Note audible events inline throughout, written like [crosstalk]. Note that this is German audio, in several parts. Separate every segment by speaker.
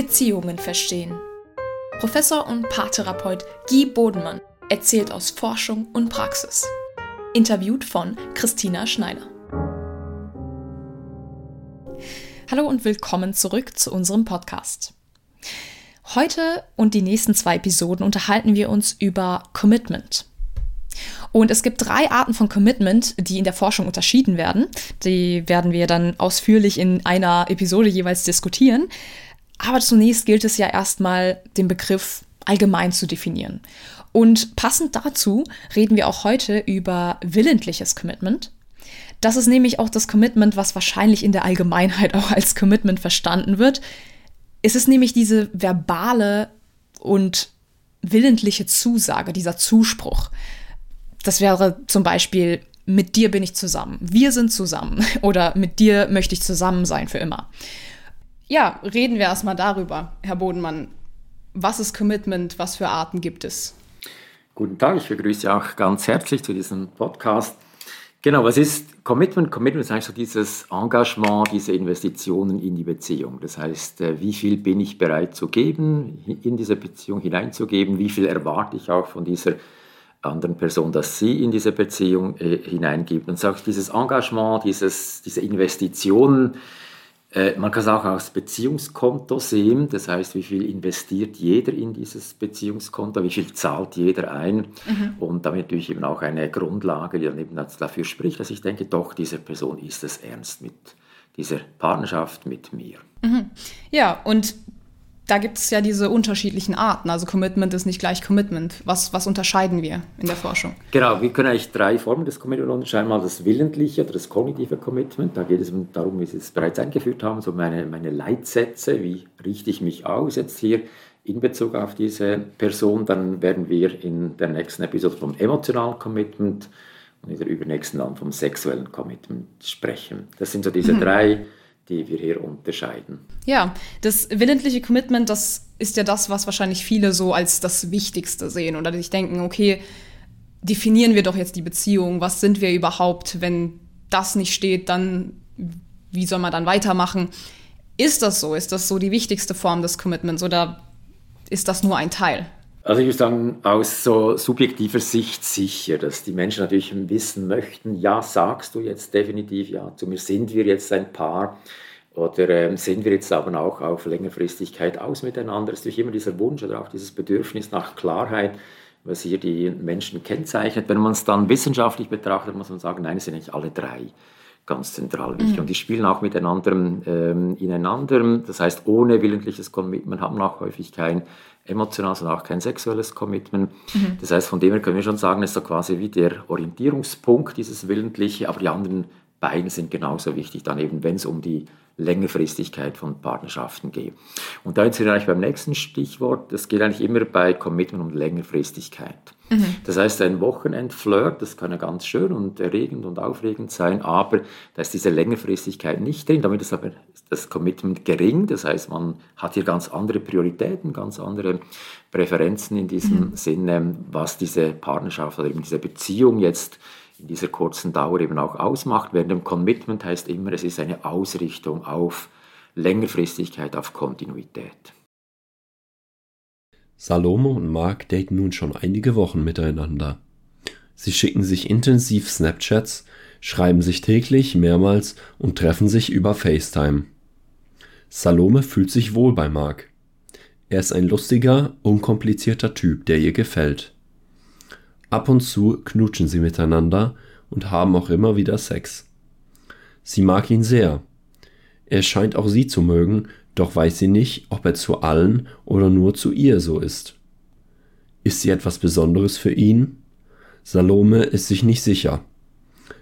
Speaker 1: Beziehungen verstehen. Professor und Paartherapeut Guy Bodenmann erzählt aus Forschung und Praxis. Interviewt von Christina Schneider. Hallo und willkommen zurück zu unserem Podcast. Heute und die nächsten zwei Episoden unterhalten wir uns über Commitment. Und es gibt drei Arten von Commitment, die in der Forschung unterschieden werden. Die werden wir dann ausführlich in einer Episode jeweils diskutieren. Aber zunächst gilt es ja erstmal, den Begriff allgemein zu definieren. Und passend dazu reden wir auch heute über willentliches Commitment. Das ist nämlich auch das Commitment, was wahrscheinlich in der Allgemeinheit auch als Commitment verstanden wird. Es ist nämlich diese verbale und willentliche Zusage, dieser Zuspruch. Das wäre zum Beispiel, mit dir bin ich zusammen, wir sind zusammen [laughs] oder mit dir möchte ich zusammen sein für immer. Ja, reden wir erstmal darüber, Herr Bodenmann. Was ist Commitment? Was für Arten gibt es?
Speaker 2: Guten Tag, ich begrüße Sie auch ganz herzlich zu diesem Podcast. Genau, was ist Commitment? Commitment ist eigentlich so dieses Engagement, diese Investitionen in die Beziehung. Das heißt, äh, wie viel bin ich bereit zu geben, in diese Beziehung hineinzugeben? Wie viel erwarte ich auch von dieser anderen Person, dass sie in diese Beziehung äh, hineingibt. Und sagt, dieses Engagement, dieses, diese Investitionen, man kann es auch als Beziehungskonto sehen, das heißt, wie viel investiert jeder in dieses Beziehungskonto, wie viel zahlt jeder ein mhm. und damit natürlich eben auch eine Grundlage, die dann eben dafür spricht, dass ich denke, doch, diese Person ist es ernst mit dieser Partnerschaft mit mir.
Speaker 1: Mhm. Ja, und da gibt es ja diese unterschiedlichen Arten. Also Commitment ist nicht gleich Commitment. Was, was unterscheiden wir in der Forschung?
Speaker 2: Genau, wir können eigentlich drei Formen des Commitment unterscheiden. Mal das willentliche oder das kognitive Commitment. Da geht es darum, wie Sie es bereits eingeführt haben, so meine, meine Leitsätze, wie richte ich mich aus jetzt hier in Bezug auf diese Person. Dann werden wir in der nächsten Episode vom emotionalen Commitment und in der übernächsten dann vom sexuellen Commitment sprechen. Das sind so diese mhm. drei die wir hier unterscheiden.
Speaker 1: Ja, das willentliche Commitment, das ist ja das, was wahrscheinlich viele so als das Wichtigste sehen oder sich denken, okay, definieren wir doch jetzt die Beziehung, was sind wir überhaupt, wenn das nicht steht, dann wie soll man dann weitermachen? Ist das so? Ist das so die wichtigste Form des Commitments oder ist das nur ein Teil?
Speaker 2: Also ich würde sagen, aus so subjektiver Sicht sicher, dass die Menschen natürlich wissen möchten, ja, sagst du jetzt definitiv ja zu mir, sind wir jetzt ein Paar oder ähm, sind wir jetzt aber auch auf Längerfristigkeit aus miteinander. Es ist natürlich immer dieser Wunsch oder auch dieses Bedürfnis nach Klarheit, was hier die Menschen kennzeichnet. Wenn man es dann wissenschaftlich betrachtet, muss man sagen, nein, es sind nicht alle drei ganz zentral wichtig. Mhm. Und die spielen auch miteinander ähm, ineinander. Das heißt, ohne willentliches Commitment hat man auch häufig kein emotionales und auch kein sexuelles Commitment. Mhm. Das heißt, von dem her können wir schon sagen, es ist so quasi wie der Orientierungspunkt, dieses Willentliche, aber die anderen beiden sind genauso wichtig, dann eben, wenn es um die Längerfristigkeit von Partnerschaften geht. Und da sind wir eigentlich beim nächsten Stichwort, das geht eigentlich immer bei Commitment um Längerfristigkeit. Mhm. Das heißt, ein Wochenendflirt, das kann ja ganz schön und erregend und aufregend sein, aber da ist diese Längerfristigkeit nicht drin. Damit ist aber das Commitment gering. Das heißt, man hat hier ganz andere Prioritäten, ganz andere Präferenzen in diesem mhm. Sinne, was diese Partnerschaft oder eben diese Beziehung jetzt in dieser kurzen Dauer eben auch ausmacht. Während dem Commitment heißt immer, es ist eine Ausrichtung auf Längerfristigkeit, auf Kontinuität.
Speaker 3: Salome und Mark daten nun schon einige Wochen miteinander. Sie schicken sich intensiv Snapchats, schreiben sich täglich mehrmals und treffen sich über FaceTime. Salome fühlt sich wohl bei Mark. Er ist ein lustiger, unkomplizierter Typ, der ihr gefällt. Ab und zu knutschen sie miteinander und haben auch immer wieder Sex. Sie mag ihn sehr. Er scheint auch sie zu mögen, doch weiß sie nicht, ob er zu allen oder nur zu ihr so ist. Ist sie etwas Besonderes für ihn? Salome ist sich nicht sicher.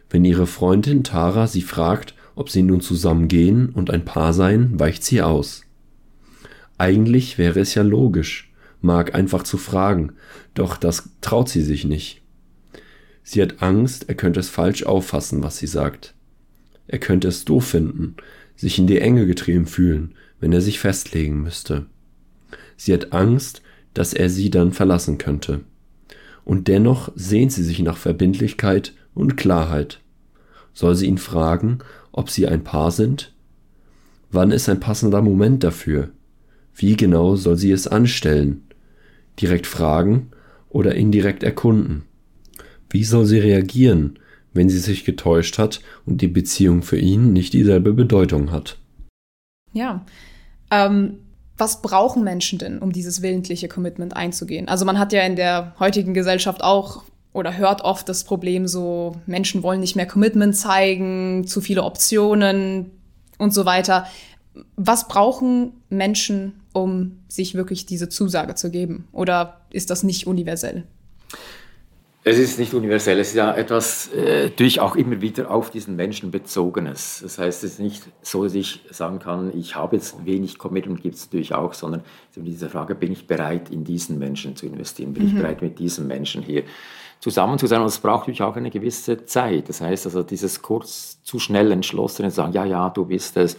Speaker 3: Wenn ihre Freundin Tara sie fragt, ob sie nun zusammen gehen und ein Paar seien, weicht sie aus. Eigentlich wäre es ja logisch, Mark einfach zu fragen, doch das traut sie sich nicht. Sie hat Angst, er könnte es falsch auffassen, was sie sagt. Er könnte es doof finden, sich in die Enge getrieben fühlen, wenn er sich festlegen müsste. Sie hat Angst, dass er sie dann verlassen könnte. Und dennoch sehnt sie sich nach Verbindlichkeit und Klarheit. Soll sie ihn fragen, ob sie ein Paar sind? Wann ist ein passender Moment dafür? Wie genau soll sie es anstellen? Direkt fragen oder indirekt erkunden? Wie soll sie reagieren, wenn sie sich getäuscht hat und die Beziehung für ihn nicht dieselbe Bedeutung hat?
Speaker 1: Ja. Ähm, was brauchen Menschen denn, um dieses willentliche Commitment einzugehen? Also man hat ja in der heutigen Gesellschaft auch oder hört oft das Problem so, Menschen wollen nicht mehr Commitment zeigen, zu viele Optionen und so weiter. Was brauchen Menschen, um sich wirklich diese Zusage zu geben? Oder ist das nicht universell?
Speaker 2: Es ist nicht universell, es ist ja etwas äh, durch auch immer wieder auf diesen Menschen bezogenes. Das heißt, es ist nicht so, dass ich sagen kann, ich habe jetzt wenig Commitment, gibt es natürlich auch, sondern diese Frage, bin ich bereit, in diesen Menschen zu investieren? Bin mhm. ich bereit, mit diesem Menschen hier zusammen zu sein? Und es braucht natürlich auch eine gewisse Zeit. Das heißt also, dieses kurz zu schnell entschlossene sagen, ja, ja, du bist es,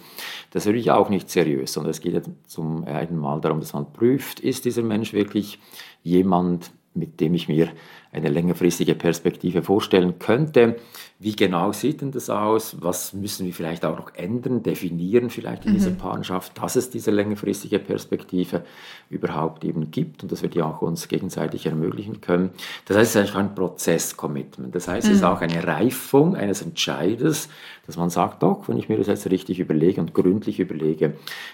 Speaker 2: das ist natürlich auch nicht seriös, sondern es geht ja zum einen Mal darum, dass man prüft, ist dieser Mensch wirklich jemand, mit dem ich mir eine längerfristige Perspektive vorstellen könnte. Wie genau sieht denn das aus? Was müssen wir vielleicht auch noch ändern, definieren vielleicht in mhm. dieser Partnerschaft, dass es diese längerfristige Perspektive überhaupt eben gibt und dass wir die auch uns gegenseitig ermöglichen können. Das heißt, es ist eigentlich ein Prozess-Commitment. Das heißt, es ist mhm. auch eine Reifung eines Entscheides, dass man sagt, doch, wenn ich mir das jetzt richtig überlege und gründlich überlege,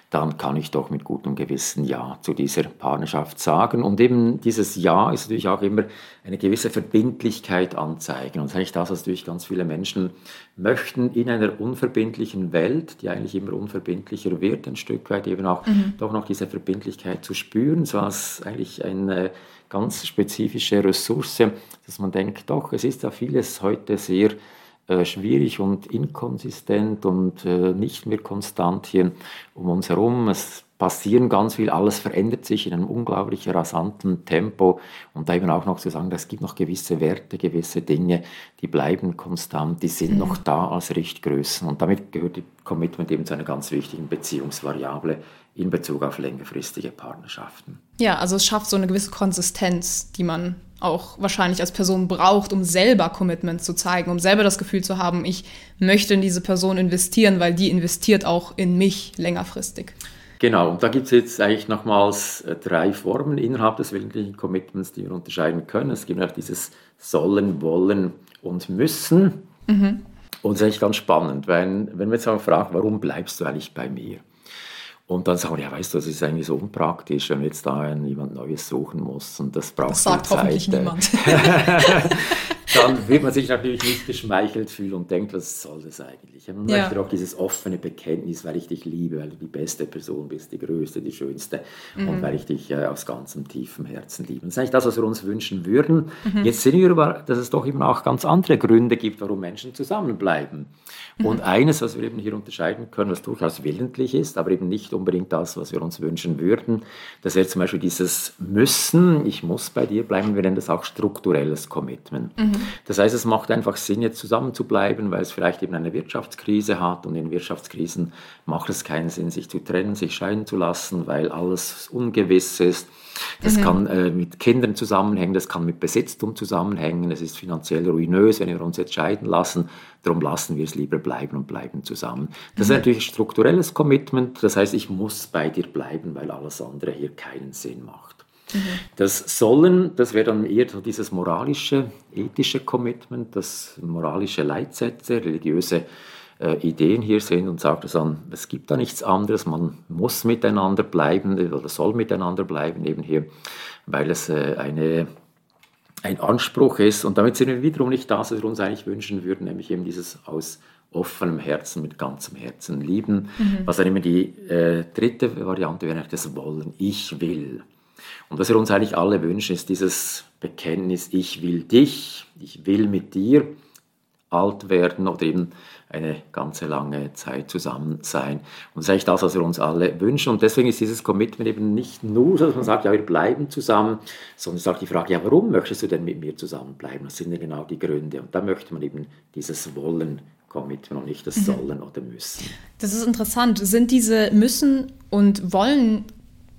Speaker 2: dann kann ich doch mit gutem Gewissen Ja zu dieser Partnerschaft sagen. Und eben dieses Ja ist natürlich auch immer eine gewisse Verbindlichkeit anzeigen. Und das ist eigentlich das, was natürlich ganz viele Menschen möchten in einer unverbindlichen Welt, die eigentlich immer unverbindlicher wird, ein Stück weit eben auch mhm. doch noch diese Verbindlichkeit zu spüren, so als eigentlich eine ganz spezifische Ressource, dass man denkt, doch, es ist ja vieles heute sehr äh, schwierig und inkonsistent und äh, nicht mehr konstant hier um uns herum. Es passieren ganz viel, alles verändert sich in einem unglaublich rasanten Tempo und da eben auch noch zu sagen, es gibt noch gewisse Werte, gewisse Dinge, die bleiben konstant, die sind mhm. noch da als Richtgrößen und damit gehört die Commitment eben zu einer ganz wichtigen Beziehungsvariable in Bezug auf längerfristige Partnerschaften.
Speaker 1: Ja, also es schafft so eine gewisse Konsistenz, die man auch wahrscheinlich als Person braucht, um selber Commitment zu zeigen, um selber das Gefühl zu haben, ich möchte in diese Person investieren, weil die investiert auch in mich längerfristig.
Speaker 2: Genau, und da gibt es jetzt eigentlich nochmals äh, drei Formen innerhalb des willentlichen Commitments, die wir unterscheiden können. Es gibt auch dieses Sollen, Wollen und Müssen. Mhm. Und das ist eigentlich ganz spannend, weil wenn man jetzt auch fragt, warum bleibst du eigentlich bei mir? Und dann sagen wir, ja, weißt du, das ist eigentlich so unpraktisch, wenn man jetzt da jemand Neues suchen muss und das braucht das sagt Zeit. hoffentlich niemand. [laughs] [laughs] dann wird man sich natürlich nicht geschmeichelt fühlen und denkt, was soll das eigentlich? Man ja. möchte auch dieses offene Bekenntnis, weil ich dich liebe, weil du die beste Person bist, die größte, die schönste mhm. und weil ich dich äh, aus ganzem tiefem Herzen liebe. Das ist eigentlich das, was wir uns wünschen würden. Mhm. Jetzt sehen wir aber, dass es doch eben auch ganz andere Gründe gibt, warum Menschen zusammenbleiben. Mhm. Und eines, was wir eben hier unterscheiden können, was durchaus willentlich ist, aber eben nicht unbedingt das, was wir uns wünschen würden, das wäre zum Beispiel dieses Müssen, ich muss bei dir bleiben, wir nennen das auch strukturelles Commitment. Mhm. Das heißt, es macht einfach Sinn, jetzt zusammen zu bleiben, weil es vielleicht eben eine Wirtschaftskrise hat und in Wirtschaftskrisen macht es keinen Sinn, sich zu trennen, sich scheiden zu lassen, weil alles ungewiss ist. Das mhm. kann äh, mit Kindern zusammenhängen, das kann mit Besitztum zusammenhängen, es ist finanziell ruinös, wenn wir uns jetzt scheiden lassen, darum lassen wir es lieber bleiben und bleiben zusammen. Das mhm. ist natürlich strukturelles Commitment, das heißt, ich muss bei dir bleiben, weil alles andere hier keinen Sinn macht. Mhm. Das Sollen, das wäre dann eher so dieses moralische, ethische Commitment, das moralische Leitsätze, religiöse äh, Ideen hier sind und sagt es an, es gibt da nichts anderes, man muss miteinander bleiben oder soll miteinander bleiben eben hier, weil es äh, eine, ein Anspruch ist. Und damit sind wir wiederum nicht das, was wir uns eigentlich wünschen würden, nämlich eben dieses aus offenem Herzen, mit ganzem Herzen lieben. Mhm. Was dann immer die äh, dritte Variante wäre, das Wollen. Ich will. Und was wir uns eigentlich alle wünschen, ist dieses Bekenntnis, ich will dich, ich will mit dir alt werden oder eben eine ganze lange Zeit zusammen sein. Und das ist eigentlich das, was wir uns alle wünschen. Und deswegen ist dieses Commitment eben nicht nur so, dass man sagt, ja, wir bleiben zusammen, sondern es ist auch die Frage, ja, warum möchtest du denn mit mir zusammenbleiben? Was sind denn genau die Gründe? Und da möchte man eben dieses Wollen Commitment und nicht das mhm. Sollen oder Müssen.
Speaker 1: Das ist interessant. Sind diese Müssen und Wollen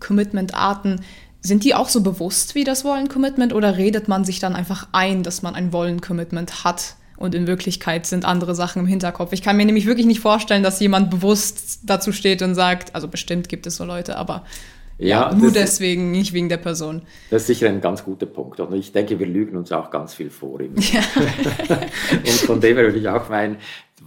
Speaker 1: Commitment-Arten sind die auch so bewusst wie das Wollen-Commitment oder redet man sich dann einfach ein, dass man ein Wollen-Commitment hat und in Wirklichkeit sind andere Sachen im Hinterkopf? Ich kann mir nämlich wirklich nicht vorstellen, dass jemand bewusst dazu steht und sagt, also bestimmt gibt es so Leute, aber ja, ja nur deswegen, nicht wegen der Person.
Speaker 2: Das ist sicher ein ganz guter Punkt. Und ich denke, wir lügen uns auch ganz viel vor. [laughs] Ja. [laughs] und von dem her würde ich auch meinen,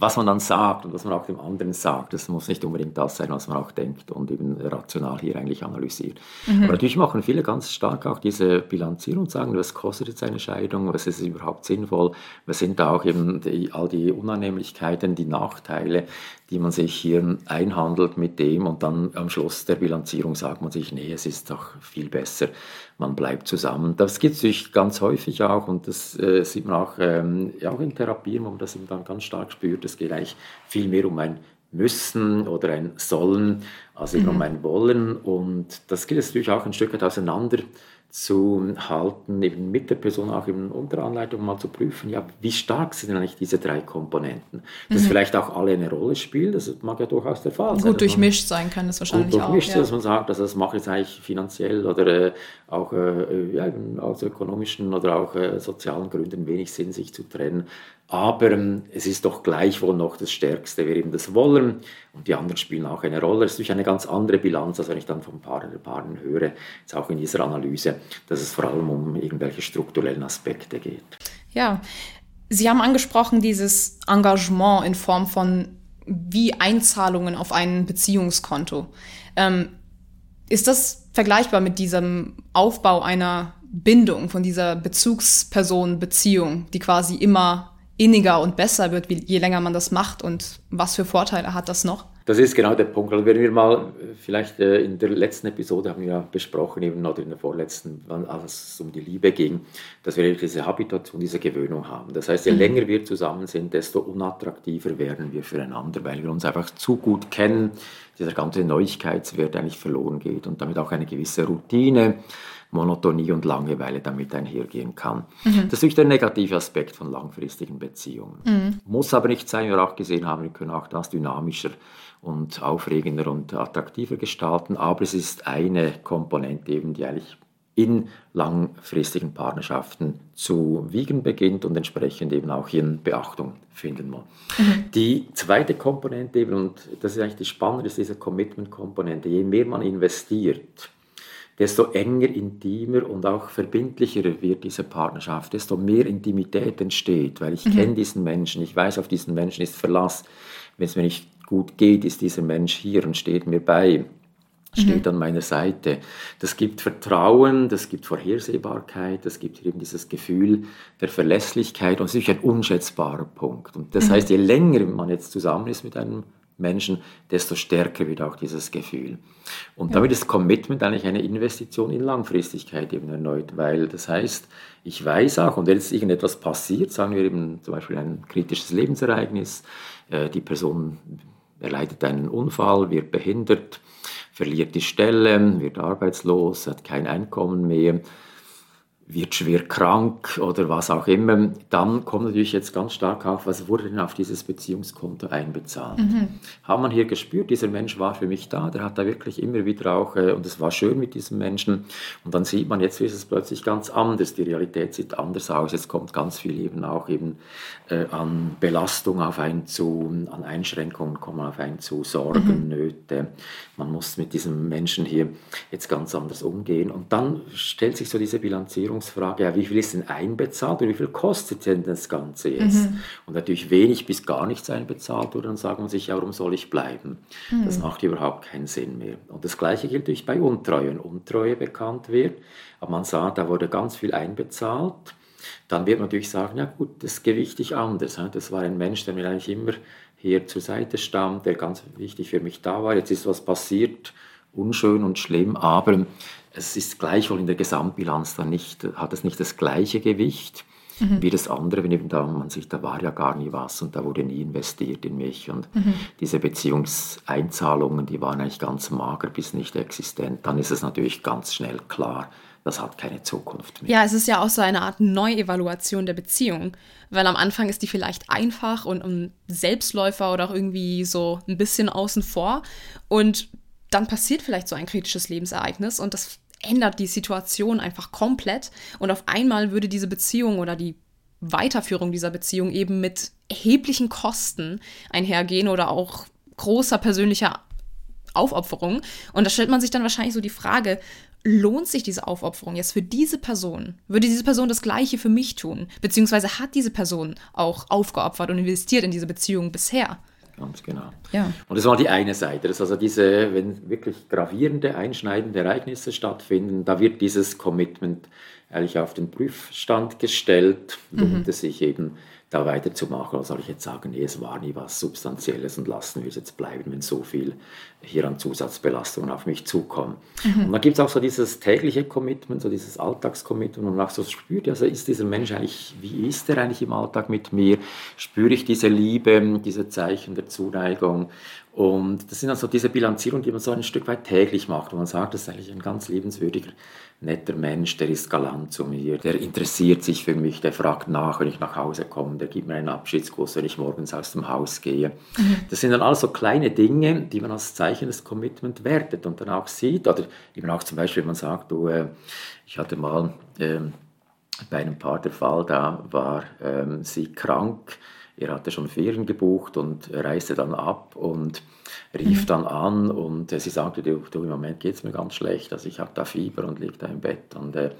Speaker 2: was man dann sagt und was man auch dem anderen sagt, das muss nicht unbedingt das sein, was man auch denkt und eben rational hier eigentlich analysiert. Mhm. Aber natürlich machen viele ganz stark auch diese Bilanzierung und sagen, was kostet jetzt eine Scheidung, was ist überhaupt sinnvoll, was sind da auch eben die, all die Unannehmlichkeiten, die Nachteile, die man sich hier einhandelt mit dem und dann am Schluss der Bilanzierung sagt man sich, nee, es ist doch viel besser, man bleibt zusammen. Das gibt es ganz häufig auch und das äh, sieht man auch, ähm, ja, auch in Therapien, wo man das dann ganz stark spürt. Es geht eigentlich viel mehr um ein Müssen oder ein Sollen als eben mhm. um ein Wollen und das geht es natürlich auch ein Stück weit auseinander zu halten, eben mit der Person auch in unter Anleitung mal zu prüfen, ja, wie stark sind eigentlich diese drei Komponenten? Dass mhm. vielleicht auch alle eine Rolle spielen, das mag ja durchaus der Fall
Speaker 1: sein. Gut durchmischt sein kann das wahrscheinlich gut
Speaker 2: durchmischt,
Speaker 1: auch.
Speaker 2: Ja. dass man sagt, also das mache ich jetzt eigentlich finanziell oder äh, auch äh, ja, aus ökonomischen oder auch äh, sozialen Gründen wenig Sinn, sich zu trennen. Aber ähm, es ist doch gleichwohl noch das Stärkste, wir eben das wollen und die anderen spielen auch eine Rolle. Es ist natürlich eine ganz andere Bilanz, als wenn ich dann von Paaren, Paaren höre, jetzt auch in dieser Analyse, dass es vor allem um irgendwelche strukturellen Aspekte geht.
Speaker 1: Ja, Sie haben angesprochen, dieses Engagement in Form von wie Einzahlungen auf ein Beziehungskonto. Ähm, ist das vergleichbar mit diesem Aufbau einer Bindung, von dieser Bezugsperson-Beziehung, die quasi immer inniger und besser wird, je länger man das macht und was für Vorteile hat das noch?
Speaker 2: Das ist genau der Punkt. Also wenn wir mal, vielleicht äh, in der letzten Episode haben wir ja besprochen, eben, oder in der vorletzten, als es um die Liebe ging, dass wir diese Habitation, diese Gewöhnung haben. Das heißt, je mhm. länger wir zusammen sind, desto unattraktiver werden wir füreinander, weil wir uns einfach zu gut kennen, dieser ganze Neuigkeitswert eigentlich verloren geht und damit auch eine gewisse Routine Monotonie und Langeweile damit einhergehen kann. Mhm. Das ist natürlich der negative Aspekt von langfristigen Beziehungen. Mhm. Muss aber nicht sein, wir auch gesehen haben, wir können auch das dynamischer und aufregender und attraktiver gestalten, aber es ist eine Komponente eben, die eigentlich in langfristigen Partnerschaften zu wiegen beginnt und entsprechend eben auch in Beachtung finden muss. Mhm. Die zweite Komponente eben, und das ist eigentlich die Spannende, ist diese Commitment-Komponente. Je mehr man investiert, desto enger, intimer und auch verbindlicher wird diese Partnerschaft, desto mehr Intimität entsteht, weil ich mhm. kenne diesen Menschen, ich weiß, auf diesen Menschen ist Verlass. Wenn es mir nicht gut geht, ist dieser Mensch hier und steht mir bei, steht mhm. an meiner Seite. Das gibt Vertrauen, das gibt Vorhersehbarkeit, das gibt eben dieses Gefühl der Verlässlichkeit und es ist ein unschätzbarer Punkt. Und das mhm. heißt, je länger man jetzt zusammen ist mit einem Menschen, desto stärker wird auch dieses Gefühl. Und ja. damit ist Commitment eigentlich eine Investition in Langfristigkeit eben erneut, weil das heißt, ich weiß auch, und wenn jetzt irgendetwas passiert, sagen wir eben zum Beispiel ein kritisches Lebensereignis, äh, die Person erleidet einen Unfall, wird behindert, verliert die Stelle, wird arbeitslos, hat kein Einkommen mehr, wird schwer krank oder was auch immer, dann kommt natürlich jetzt ganz stark auf, was wurde denn auf dieses Beziehungskonto einbezahlt. Mhm. Hat man hier gespürt, dieser Mensch war für mich da, der hat da wirklich immer wieder auch, äh, und es war schön mit diesem Menschen, und dann sieht man, jetzt ist es plötzlich ganz anders, die Realität sieht anders aus, jetzt kommt ganz viel eben auch eben äh, an Belastung auf einen zu, an Einschränkungen kommen auf einen zu, Sorgen, mhm. Nöte, man muss mit diesem Menschen hier jetzt ganz anders umgehen und dann stellt sich so diese Bilanzierung Ausgangsfrage, ja, wie viel ist denn einbezahlt und wie viel kostet denn das Ganze jetzt? Mhm. Und natürlich wenig bis gar nichts einbezahlt wurde, dann sagt man sich, ja, warum soll ich bleiben? Mhm. Das macht überhaupt keinen Sinn mehr. Und das Gleiche gilt natürlich bei Untreue. Wenn Untreue bekannt wird, aber man sagt, da wurde ganz viel einbezahlt, dann wird man natürlich sagen, ja gut, das gewichte ich anders. Das war ein Mensch, der mir eigentlich immer hier zur Seite stand, der ganz wichtig für mich da war. Jetzt ist was passiert, unschön und schlimm, aber es ist gleichwohl in der Gesamtbilanz dann nicht, hat es nicht das gleiche Gewicht mhm. wie das andere, wenn eben da man sich, da war ja gar nie was und da wurde nie investiert in mich und mhm. diese Beziehungseinzahlungen, die waren eigentlich ganz mager bis nicht existent, dann ist es natürlich ganz schnell klar, das hat keine Zukunft
Speaker 1: mehr. Ja, es ist ja auch so eine Art Neuevaluation der Beziehung, weil am Anfang ist die vielleicht einfach und ein Selbstläufer oder auch irgendwie so ein bisschen außen vor und dann passiert vielleicht so ein kritisches Lebensereignis und das ändert die Situation einfach komplett und auf einmal würde diese Beziehung oder die Weiterführung dieser Beziehung eben mit erheblichen Kosten einhergehen oder auch großer persönlicher Aufopferung. Und da stellt man sich dann wahrscheinlich so die Frage, lohnt sich diese Aufopferung jetzt für diese Person? Würde diese Person das Gleiche für mich tun? Beziehungsweise hat diese Person auch aufgeopfert und investiert in diese Beziehung bisher?
Speaker 2: Ganz genau.
Speaker 1: Ja.
Speaker 2: Und das war die eine Seite. Das ist also diese, wenn wirklich gravierende, einschneidende Ereignisse stattfinden, da wird dieses Commitment eigentlich auf den Prüfstand gestellt, lohnt mhm. es sich eben da weiterzumachen. Oder soll ich jetzt sagen, nee, es war nie was Substanzielles und lassen wir es jetzt bleiben, wenn so viel hier an Zusatzbelastungen auf mich zukommen. Mhm. Und dann gibt es auch so dieses tägliche Commitment, so dieses Alltagscommitment und man auch so spürt, also ist dieser Mensch eigentlich, wie ist er eigentlich im Alltag mit mir? Spüre ich diese Liebe, diese Zeichen der Zuneigung? Und das sind also diese Bilanzierungen, die man so ein Stück weit täglich macht, wo man sagt, das ist eigentlich ein ganz liebenswürdiger, netter Mensch, der ist galant zu mir, der interessiert sich für mich, der fragt nach, wenn ich nach Hause komme, der gibt mir einen Abschiedskuss, wenn ich morgens aus dem Haus gehe. Mhm. Das sind dann alles so kleine Dinge, die man als Zeichen des Commitment wertet und dann auch sieht. Oder eben auch zum Beispiel, wenn man sagt, du, äh, ich hatte mal äh, bei einem Paar der Fall, da war äh, sie krank, er hatte schon Ferien gebucht und reiste dann ab und rief mhm. dann an und äh, sie sagte, du, du im Moment geht es mir ganz schlecht, also ich habe da Fieber und liege da im Bett. Und, äh,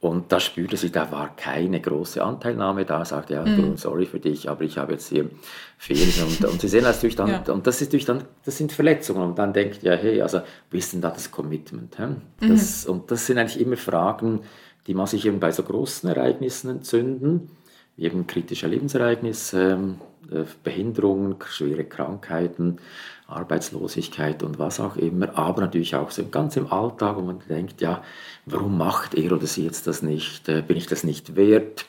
Speaker 2: und da spürte sie, da war keine große Anteilnahme da, sagte, ja, mhm. sorry für dich, aber ich habe jetzt hier Ferien. Und, und sie sehen das natürlich dann, [laughs] ja. und das ist natürlich dann, das sind Verletzungen. Und dann denkt ja, hey, also, wie ist denn da das Commitment? Hä? Das, mhm. Und das sind eigentlich immer Fragen, die man sich eben bei so großen Ereignissen entzünden eben kritische Lebensereignisse, ähm, äh, Behinderungen, schwere Krankheiten, Arbeitslosigkeit und was auch immer, aber natürlich auch so ganz im Alltag, wo man denkt, ja, warum macht er oder sie jetzt das nicht? Äh, bin ich das nicht wert?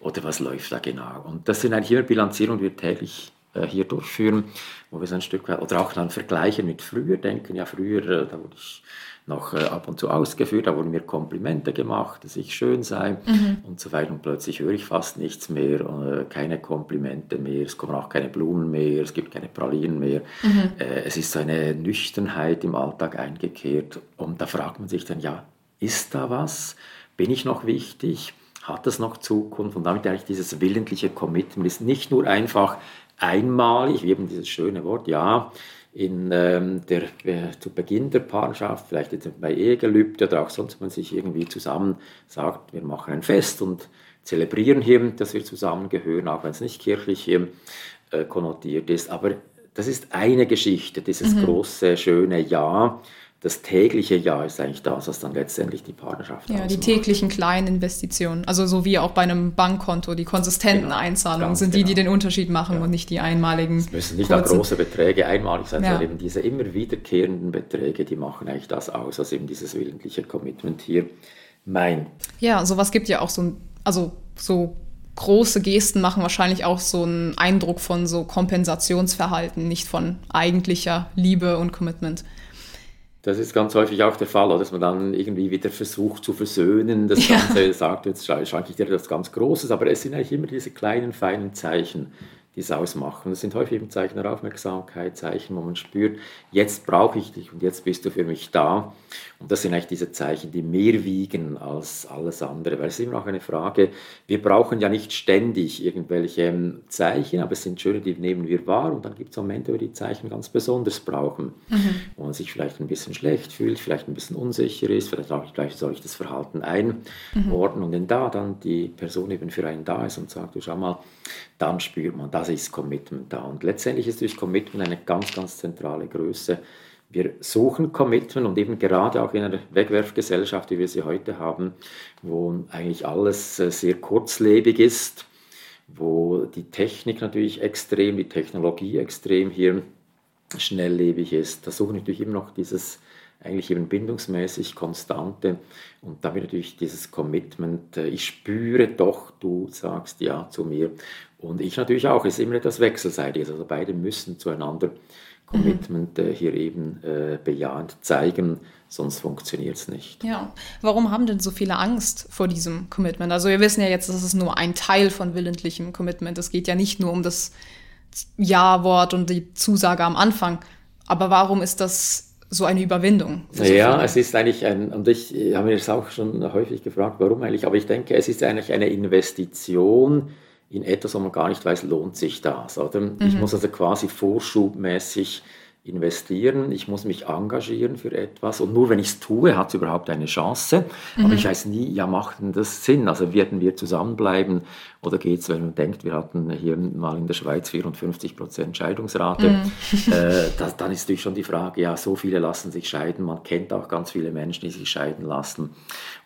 Speaker 2: Oder was läuft da genau? Und das sind eigentlich immer Bilanzierungen, die wir täglich hier durchführen, wo wir so ein Stück weit, oder auch dann vergleichen mit früher, denken, ja, früher, da wurde ich noch äh, ab und zu ausgeführt, da wurden mir Komplimente gemacht, dass ich schön sei mhm. und so weiter. Und plötzlich höre ich fast nichts mehr, äh, keine Komplimente mehr, es kommen auch keine Blumen mehr, es gibt keine Pralinen mehr. Mhm. Äh, es ist so eine Nüchternheit im Alltag eingekehrt. Und da fragt man sich dann, ja, ist da was? Bin ich noch wichtig? Hat das noch Zukunft? Und damit eigentlich dieses willentliche Commitment ist nicht nur einfach einmalig, wie eben dieses schöne Wort, ja, in ähm, der, äh, zu Beginn der Partnerschaft, vielleicht jetzt bei Ehegelübde oder auch sonst, wenn man sich irgendwie zusammen sagt, wir machen ein Fest und zelebrieren hier, dass wir zusammengehören, auch wenn es nicht kirchlich äh, konnotiert ist. Aber das ist eine Geschichte, dieses mhm. große, schöne Ja das tägliche Jahr ist eigentlich das, was dann letztendlich die Partnerschaft
Speaker 1: Ja, ausmacht. die täglichen kleinen Investitionen. Also so wie auch bei einem Bankkonto, die konsistenten genau, Einzahlungen sind die, die genau. den Unterschied machen ja. und nicht die einmaligen.
Speaker 2: Es müssen nicht kurzen. große Beträge einmalig sein, ja. sondern eben diese immer wiederkehrenden Beträge, die machen eigentlich das aus, was eben dieses willentliche Commitment hier meint.
Speaker 1: Ja, sowas gibt ja auch so ein, also so große Gesten machen wahrscheinlich auch so einen Eindruck von so Kompensationsverhalten, nicht von eigentlicher Liebe und Commitment.
Speaker 2: Das ist ganz häufig auch der Fall, dass man dann irgendwie wieder versucht zu versöhnen. Das Ganze ja. sagt, jetzt schenke ich dir das ganz Großes, aber es sind eigentlich immer diese kleinen, feinen Zeichen, die es ausmachen. Das sind häufig eben Zeichen der Aufmerksamkeit, Zeichen, wo man spürt, jetzt brauche ich dich und jetzt bist du für mich da. Und das sind eigentlich diese Zeichen, die mehr wiegen als alles andere. Weil es ist immer noch eine Frage, wir brauchen ja nicht ständig irgendwelche Zeichen, aber es sind schöne, die nehmen wir wahr. Und dann gibt es Momente, wo wir die Zeichen ganz besonders brauchen. Mhm. Wo man sich vielleicht ein bisschen schlecht fühlt, vielleicht ein bisschen unsicher ist, vielleicht auch gleich soll ich das Verhalten einordnen. Mhm. Und wenn da dann die Person eben für einen da ist und sagt, du schau mal, dann spürt man, das ist Commitment da. Und letztendlich ist durch Commitment eine ganz, ganz zentrale Größe wir suchen Commitment und eben gerade auch in einer Wegwerfgesellschaft, wie wir sie heute haben, wo eigentlich alles äh, sehr kurzlebig ist, wo die Technik natürlich extrem, die Technologie extrem hier schnelllebig ist. Da suchen natürlich immer noch dieses eigentlich eben bindungsmäßig Konstante und damit natürlich dieses Commitment, äh, ich spüre doch, du sagst ja zu mir und ich natürlich auch, es ist immer etwas Wechselseitiges, also beide müssen zueinander Commitment äh, hier eben äh, bejahend zeigen, sonst funktioniert es nicht.
Speaker 1: Ja, warum haben denn so viele Angst vor diesem Commitment? Also wir wissen ja jetzt, das ist nur ein Teil von willentlichem Commitment. Es geht ja nicht nur um das Ja-Wort und die Zusage am Anfang. Aber warum ist das so eine Überwindung?
Speaker 2: Ja, es ist eigentlich ein, und ich habe mir das auch schon häufig gefragt, warum eigentlich, aber ich denke, es ist eigentlich eine Investition, in etwas, wo man gar nicht weiß, lohnt sich das. Oder? Mhm. Ich muss also quasi vorschubmäßig investieren, ich muss mich engagieren für etwas und nur wenn ich es tue, hat es überhaupt eine Chance. Mhm. Aber ich weiß nie, ja, macht denn das Sinn? Also werden wir zusammenbleiben oder geht es, wenn man denkt, wir hatten hier mal in der Schweiz 54 Prozent Scheidungsrate, mhm. äh, das, dann ist natürlich schon die Frage, ja, so viele lassen sich scheiden, man kennt auch ganz viele Menschen, die sich scheiden lassen.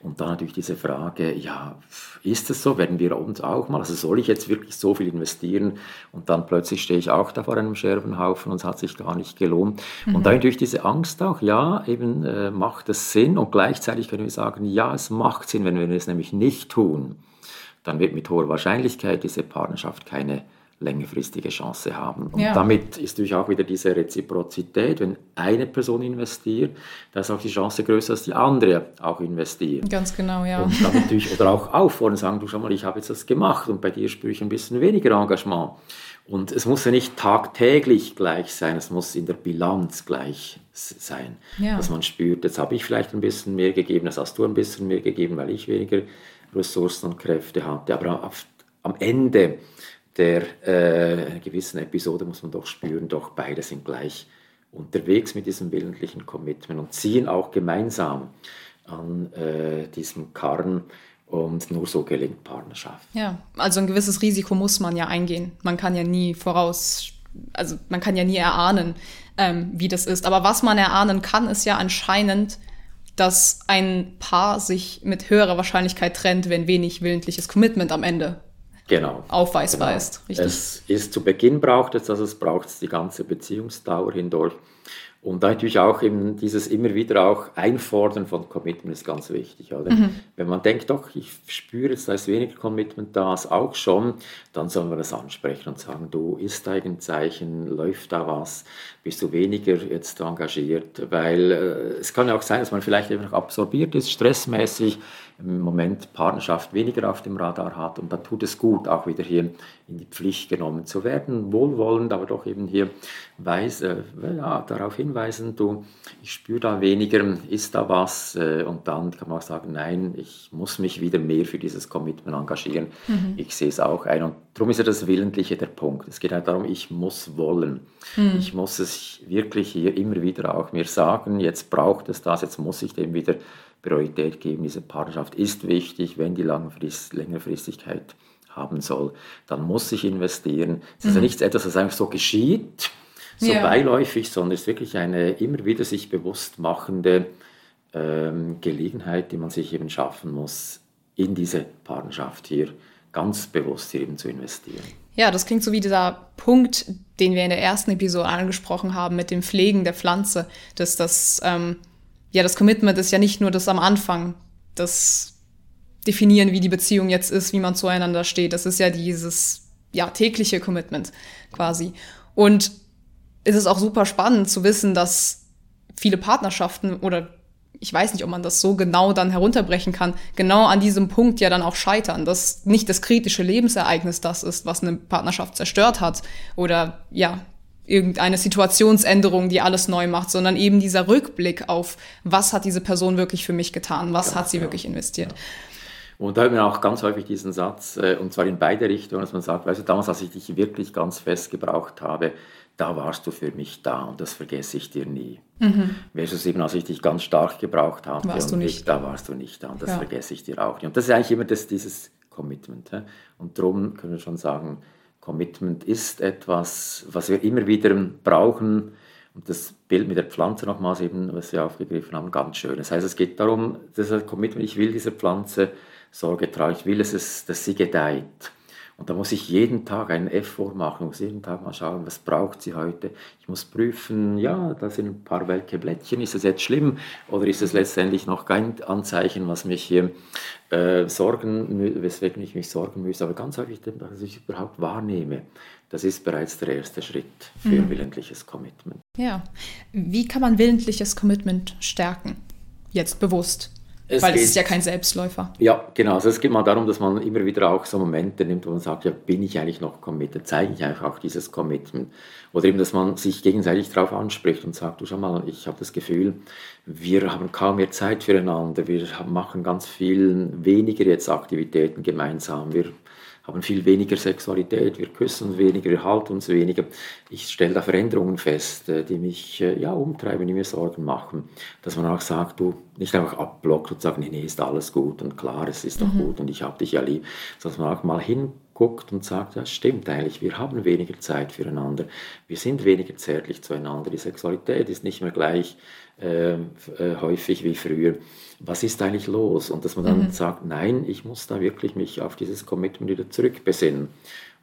Speaker 2: Und dann natürlich diese Frage, ja, ist es so, werden wir uns auch mal, also soll ich jetzt wirklich so viel investieren und dann plötzlich stehe ich auch da vor einem Scherbenhaufen und es hat sich gar nicht gelohnt. Mhm. Und dadurch diese Angst auch, ja, eben äh, macht es Sinn und gleichzeitig können wir sagen, ja, es macht Sinn, wenn wir es nämlich nicht tun, dann wird mit hoher Wahrscheinlichkeit diese Partnerschaft keine längerfristige Chance haben. Und ja. damit ist natürlich auch wieder diese Reziprozität, wenn eine Person investiert, da ist auch die Chance größer, dass die andere auch investiert.
Speaker 1: Ganz genau, ja.
Speaker 2: Und dann natürlich, oder auch auffordern, sagen, du schau mal, ich habe jetzt das gemacht und bei dir spüre ich ein bisschen weniger Engagement. Und es muss ja nicht tagtäglich gleich sein, es muss in der Bilanz gleich sein. Ja. Dass man spürt, jetzt habe ich vielleicht ein bisschen mehr gegeben, das hast du ein bisschen mehr gegeben, weil ich weniger Ressourcen und Kräfte hatte. Aber am Ende der äh, gewissen Episode muss man doch spüren, doch beide sind gleich unterwegs mit diesem willentlichen Commitment und ziehen auch gemeinsam an äh, diesem Karren und nur so gelingt Partnerschaft.
Speaker 1: Ja, also ein gewisses Risiko muss man ja eingehen. Man kann ja nie voraus, also man kann ja nie erahnen, ähm, wie das ist. Aber was man erahnen kann, ist ja anscheinend, dass ein Paar sich mit höherer Wahrscheinlichkeit trennt, wenn wenig willentliches Commitment am Ende genau, aufweisbar genau. ist.
Speaker 2: Richtig? Es ist zu Beginn braucht es, also es braucht die ganze Beziehungsdauer hindurch. Und natürlich auch eben dieses immer wieder auch Einfordern von Commitment ist ganz wichtig. Oder? Mhm. Wenn man denkt, doch, ich spüre jetzt, da ist weniger Commitment da, ist auch schon, dann soll man das ansprechen und sagen, du, ist da ein Zeichen, läuft da was, bist du weniger jetzt engagiert? Weil äh, es kann ja auch sein, dass man vielleicht einfach absorbiert ist, stressmäßig, im Moment Partnerschaft weniger auf dem Radar hat und dann tut es gut, auch wieder hier in die Pflicht genommen zu werden, wohlwollend, aber doch eben hier weiß, äh, ja, darauf hinweisen, du, ich spüre da weniger, ist da was äh, und dann kann man auch sagen, nein, ich muss mich wieder mehr für dieses Commitment engagieren. Mhm. Ich sehe es auch ein und darum ist ja das Willentliche der Punkt. Es geht halt darum, ich muss wollen. Mhm. Ich muss es wirklich hier immer wieder auch mir sagen, jetzt braucht es das, jetzt muss ich dem wieder Priorität geben. Diese Partnerschaft ist wichtig, wenn die Langfrist, Längerfristigkeit haben soll, dann muss ich investieren. Es ist ja mhm. nicht etwas, was einfach so geschieht, so ja. beiläufig, sondern es ist wirklich eine immer wieder sich bewusst machende ähm, Gelegenheit, die man sich eben schaffen muss, in diese Partnerschaft hier ganz bewusst hier eben zu investieren.
Speaker 1: Ja, das klingt so wie dieser Punkt, den wir in der ersten Episode angesprochen haben mit dem Pflegen der Pflanze, dass das ähm, ja, das Commitment ist ja nicht nur das am Anfang, das Definieren, wie die Beziehung jetzt ist, wie man zueinander steht. Das ist ja dieses ja, tägliche Commitment quasi. Und es ist auch super spannend zu wissen, dass viele Partnerschaften oder ich weiß nicht, ob man das so genau dann herunterbrechen kann, genau an diesem Punkt ja dann auch scheitern, dass nicht das kritische Lebensereignis das ist, was eine Partnerschaft zerstört hat oder ja, irgendeine Situationsänderung, die alles neu macht, sondern eben dieser Rückblick auf, was hat diese Person wirklich für mich getan, was ja, hat sie ja, wirklich investiert. Ja.
Speaker 2: Und da haben wir auch ganz häufig diesen Satz, äh, und zwar in beide Richtungen, dass man sagt, weißt du, damals, als ich dich wirklich ganz fest gebraucht habe, da warst du für mich da und das vergesse ich dir nie. Mhm. Versus eben, als ich dich ganz stark gebraucht habe,
Speaker 1: warst und ich,
Speaker 2: da warst du nicht da und das vergesse ich dir auch nicht. Und das ist eigentlich immer das, dieses Commitment. Und darum können wir schon sagen, Commitment ist etwas, was wir immer wieder brauchen. Und das Bild mit der Pflanze nochmals eben, was wir aufgegriffen haben, ganz schön. Das heißt, es geht darum, das Commitment, ich will dieser Pflanze Sorge tragen, ich will, es, dass sie gedeiht. Und da muss ich jeden Tag einen Effort machen, muss jeden Tag mal schauen, was braucht sie heute. Ich muss prüfen, ja, da sind ein paar welke Blättchen, ist das jetzt schlimm oder ist es letztendlich noch kein Anzeichen, was mich hier äh, sorgen, weswegen ich mich sorgen müsste. Aber ganz häufig, dass ich überhaupt wahrnehme, das ist bereits der erste Schritt für mhm. willentliches Commitment.
Speaker 1: Ja, wie kann man willentliches Commitment stärken? Jetzt bewusst.
Speaker 2: Es
Speaker 1: Weil es ist ja kein Selbstläufer.
Speaker 2: Ja, genau. Also es geht mal darum, dass man immer wieder auch so Momente nimmt, wo man sagt, ja, bin ich eigentlich noch committed? Zeige ich einfach auch dieses Commitment? Oder eben, dass man sich gegenseitig darauf anspricht und sagt, du schau mal, ich habe das Gefühl, wir haben kaum mehr Zeit füreinander, wir machen ganz viel weniger jetzt Aktivitäten gemeinsam, wir haben viel weniger Sexualität, wir küssen weniger, wir halten uns weniger. Ich stelle da Veränderungen fest, äh, die mich äh, ja, umtreiben, die mir Sorgen machen. Dass man auch sagt, du nicht einfach abblockt und sagt, nee, nee, ist alles gut und klar, es ist doch mhm. gut und ich habe dich ja lieb, sondern man auch mal hinguckt und sagt, ja, stimmt eigentlich, wir haben weniger Zeit füreinander, wir sind weniger zärtlich zueinander, die Sexualität ist nicht mehr gleich äh, äh, häufig wie früher. Was ist eigentlich los? Und dass man dann mhm. sagt, nein, ich muss da wirklich mich auf dieses Commitment wieder zurückbesinnen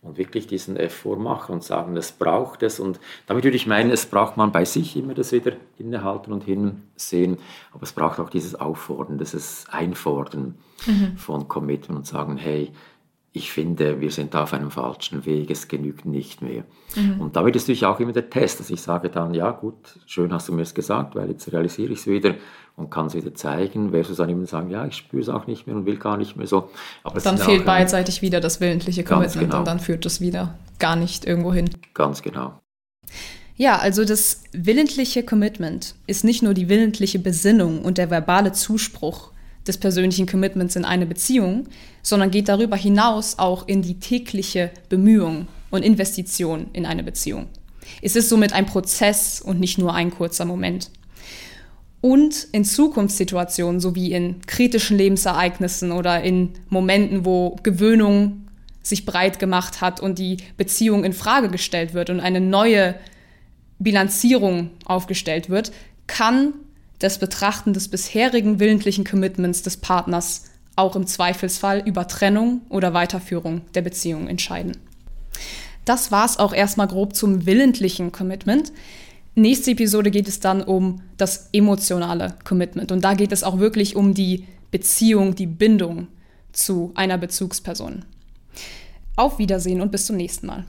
Speaker 2: und wirklich diesen Effort machen und sagen, es braucht es. Und damit würde ich meinen, es braucht man bei sich immer das wieder innehalten und hinsehen, aber es braucht auch dieses Auffordern, dieses Einfordern mhm. von Commitment und sagen, hey, ich finde, wir sind auf einem falschen Weg, es genügt nicht mehr. Mhm. Und da wird es natürlich auch immer der Test, dass ich sage dann, ja gut, schön hast du mir es gesagt, weil jetzt realisiere ich es wieder und kann es wieder zeigen, versus dann immer sagen, ja, ich spüre es auch nicht mehr und will gar nicht mehr so.
Speaker 1: Aber dann fehlt auch, beidseitig wieder das willentliche Commitment genau. und dann führt das wieder gar nicht irgendwo hin.
Speaker 2: Ganz genau.
Speaker 1: Ja, also das willentliche Commitment ist nicht nur die willentliche Besinnung und der verbale Zuspruch, des persönlichen Commitments in eine Beziehung, sondern geht darüber hinaus auch in die tägliche Bemühung und Investition in eine Beziehung. Es ist somit ein Prozess und nicht nur ein kurzer Moment. Und in Zukunftssituationen sowie in kritischen Lebensereignissen oder in Momenten, wo Gewöhnung sich breit gemacht hat und die Beziehung in Frage gestellt wird und eine neue Bilanzierung aufgestellt wird, kann das Betrachten des bisherigen willentlichen Commitments des Partners auch im Zweifelsfall über Trennung oder Weiterführung der Beziehung entscheiden. Das war's auch erstmal grob zum willentlichen Commitment. Nächste Episode geht es dann um das emotionale Commitment und da geht es auch wirklich um die Beziehung, die Bindung zu einer Bezugsperson. Auf Wiedersehen und bis zum nächsten Mal.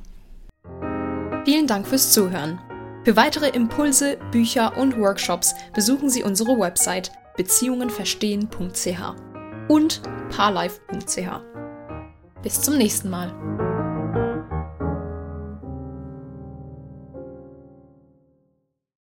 Speaker 1: Vielen Dank fürs Zuhören. Für weitere Impulse, Bücher und Workshops besuchen Sie unsere Website beziehungenverstehen.ch und parlife.ch. Bis zum nächsten Mal.